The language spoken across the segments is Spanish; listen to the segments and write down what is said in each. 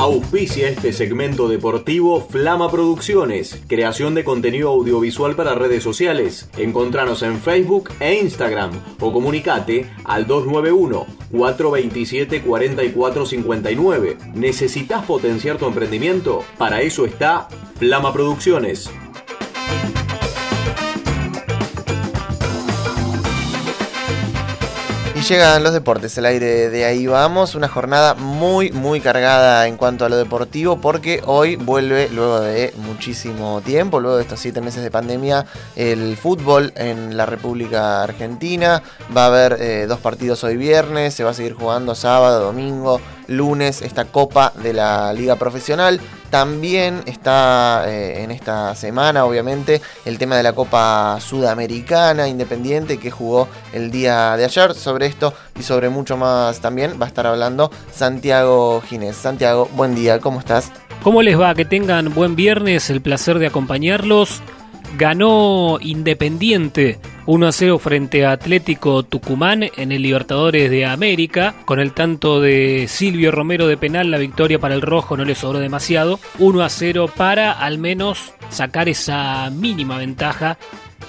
Auspicia este segmento deportivo Flama Producciones, creación de contenido audiovisual para redes sociales. Encontranos en Facebook e Instagram o comunicate al 291-427-4459. ¿Necesitas potenciar tu emprendimiento? Para eso está Flama Producciones. Llegan los deportes, el aire de ahí vamos, una jornada muy muy cargada en cuanto a lo deportivo porque hoy vuelve luego de muchísimo tiempo, luego de estos siete meses de pandemia, el fútbol en la República Argentina, va a haber eh, dos partidos hoy viernes, se va a seguir jugando sábado, domingo, lunes esta Copa de la Liga Profesional. También está eh, en esta semana, obviamente, el tema de la Copa Sudamericana Independiente que jugó el día de ayer. Sobre esto y sobre mucho más también va a estar hablando Santiago Ginés. Santiago, buen día, ¿cómo estás? ¿Cómo les va? Que tengan buen viernes, el placer de acompañarlos ganó Independiente 1 a 0 frente a Atlético Tucumán en el Libertadores de América. Con el tanto de Silvio Romero de penal, la victoria para el Rojo no le sobró demasiado. 1 a 0 para al menos sacar esa mínima ventaja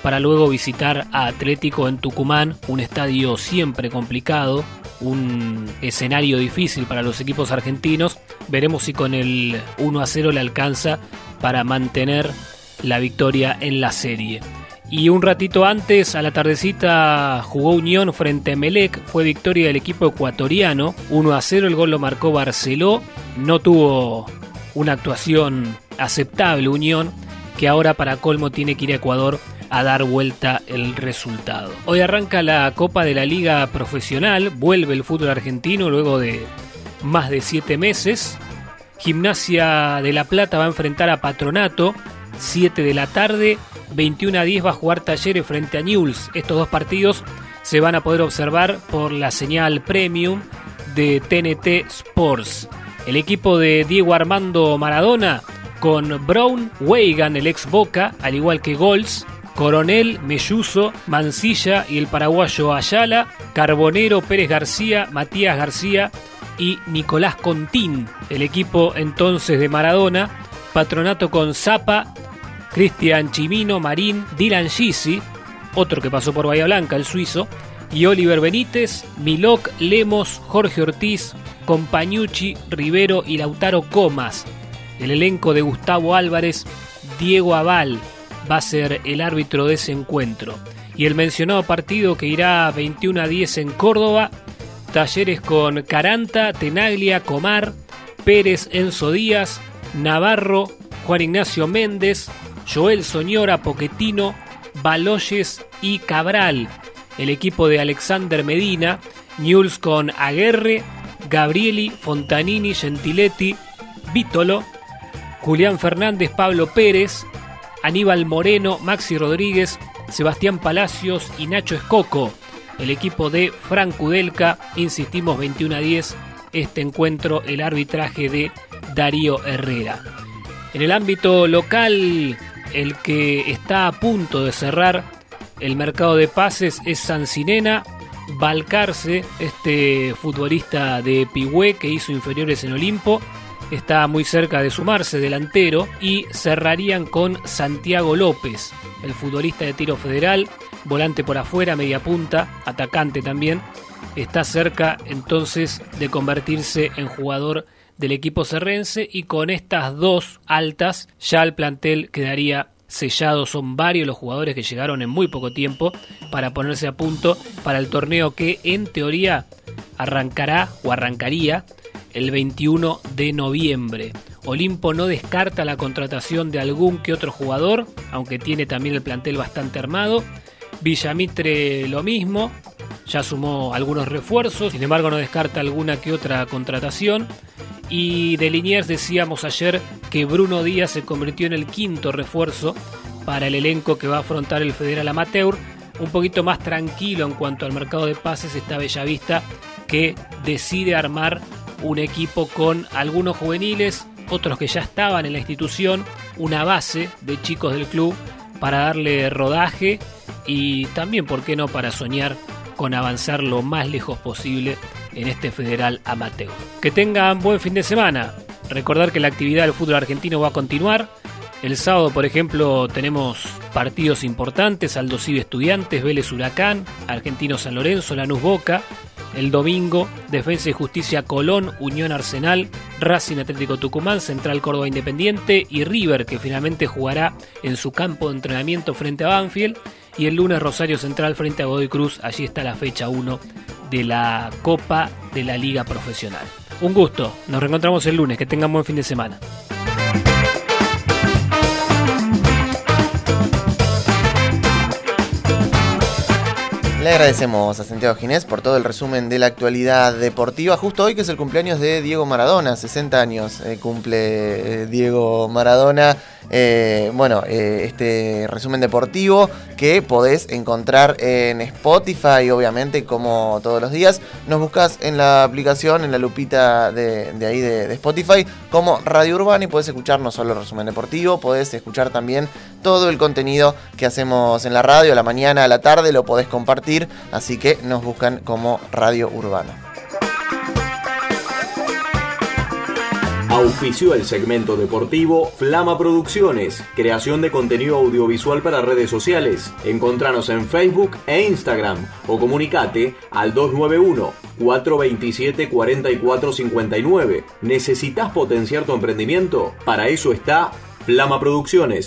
para luego visitar a Atlético en Tucumán, un estadio siempre complicado, un escenario difícil para los equipos argentinos. Veremos si con el 1 a 0 le alcanza para mantener la victoria en la serie. Y un ratito antes, a la tardecita, jugó Unión frente a Melec. Fue victoria del equipo ecuatoriano. 1 a 0, el gol lo marcó Barceló. No tuvo una actuación aceptable Unión, que ahora para colmo tiene que ir a Ecuador a dar vuelta el resultado. Hoy arranca la Copa de la Liga Profesional. Vuelve el fútbol argentino luego de más de 7 meses. Gimnasia de La Plata va a enfrentar a Patronato. 7 de la tarde. 21 a 10 va a jugar Talleres frente a Newell's. Estos dos partidos se van a poder observar por la señal premium de TNT Sports. El equipo de Diego Armando Maradona con Brown, Weigan, el ex Boca, al igual que Gols, Coronel, Melluso, Mancilla y el paraguayo Ayala, Carbonero, Pérez García, Matías García y Nicolás Contín. El equipo entonces de Maradona, Patronato con Zapa, Cristian Chimino, Marín, Dylan Gisi, otro que pasó por Bahía Blanca, el suizo, y Oliver Benítez, Milok, Lemos, Jorge Ortiz, Compañucci, Rivero y Lautaro Comas. El elenco de Gustavo Álvarez, Diego Aval va a ser el árbitro de ese encuentro. Y el mencionado partido que irá 21 a 10 en Córdoba, talleres con Caranta, Tenaglia, Comar, Pérez, Enzo Díaz, Navarro, Juan Ignacio Méndez, Joel Soñora, Poquetino, Baloyes y Cabral. El equipo de Alexander Medina, Newell's con Aguerre, Gabrieli, Fontanini, Gentiletti, Vítolo, Julián Fernández, Pablo Pérez, Aníbal Moreno, Maxi Rodríguez, Sebastián Palacios y Nacho Escoco. El equipo de Frank Kudelka, insistimos 21 a 10, este encuentro, el arbitraje de Darío Herrera. En el ámbito local, el que está a punto de cerrar el mercado de pases es Sancinena. Balcarce, este futbolista de Pigüé que hizo inferiores en Olimpo, está muy cerca de sumarse, delantero, y cerrarían con Santiago López, el futbolista de tiro federal, volante por afuera, media punta, atacante también, está cerca entonces de convertirse en jugador del equipo serrense y con estas dos altas ya el plantel quedaría sellado. Son varios los jugadores que llegaron en muy poco tiempo para ponerse a punto para el torneo que en teoría arrancará o arrancaría el 21 de noviembre. Olimpo no descarta la contratación de algún que otro jugador, aunque tiene también el plantel bastante armado. Villamitre lo mismo, ya sumó algunos refuerzos, sin embargo no descarta alguna que otra contratación. Y de Liniers decíamos ayer que Bruno Díaz se convirtió en el quinto refuerzo para el elenco que va a afrontar el Federal Amateur. Un poquito más tranquilo en cuanto al mercado de pases está Bellavista que decide armar un equipo con algunos juveniles, otros que ya estaban en la institución, una base de chicos del club para darle rodaje y también, ¿por qué no?, para soñar con avanzar lo más lejos posible en este federal amateur. Que tengan buen fin de semana. recordar que la actividad del fútbol argentino va a continuar. El sábado, por ejemplo, tenemos partidos importantes, Aldo Cibe Estudiantes, Vélez Huracán, Argentino San Lorenzo, Lanús Boca. El domingo, Defensa y Justicia Colón, Unión Arsenal, Racing Atlético Tucumán, Central Córdoba Independiente y River, que finalmente jugará en su campo de entrenamiento frente a Banfield. Y el lunes Rosario Central frente a Godoy Cruz, allí está la fecha 1 de la Copa de la Liga Profesional. Un gusto, nos reencontramos el lunes, que tengan buen fin de semana. Agradecemos a Santiago Ginés por todo el resumen de la actualidad deportiva. Justo hoy que es el cumpleaños de Diego Maradona, 60 años eh, cumple eh, Diego Maradona. Eh, bueno, este resumen deportivo que podés encontrar en Spotify, obviamente, como todos los días. Nos buscas en la aplicación, en la lupita de, ahí de, de, Spotify, como Radio Urbana y podés escuchar no solo el resumen deportivo, podés escuchar también todo el contenido que hacemos en la radio, a la mañana, a la tarde, lo podés compartir, así que nos buscan como Radio Urbana. Auspició el segmento deportivo Flama Producciones, creación de contenido audiovisual para redes sociales. Encontranos en Facebook e Instagram o comunicate al 291-427-4459. ¿Necesitas potenciar tu emprendimiento? Para eso está Flama Producciones.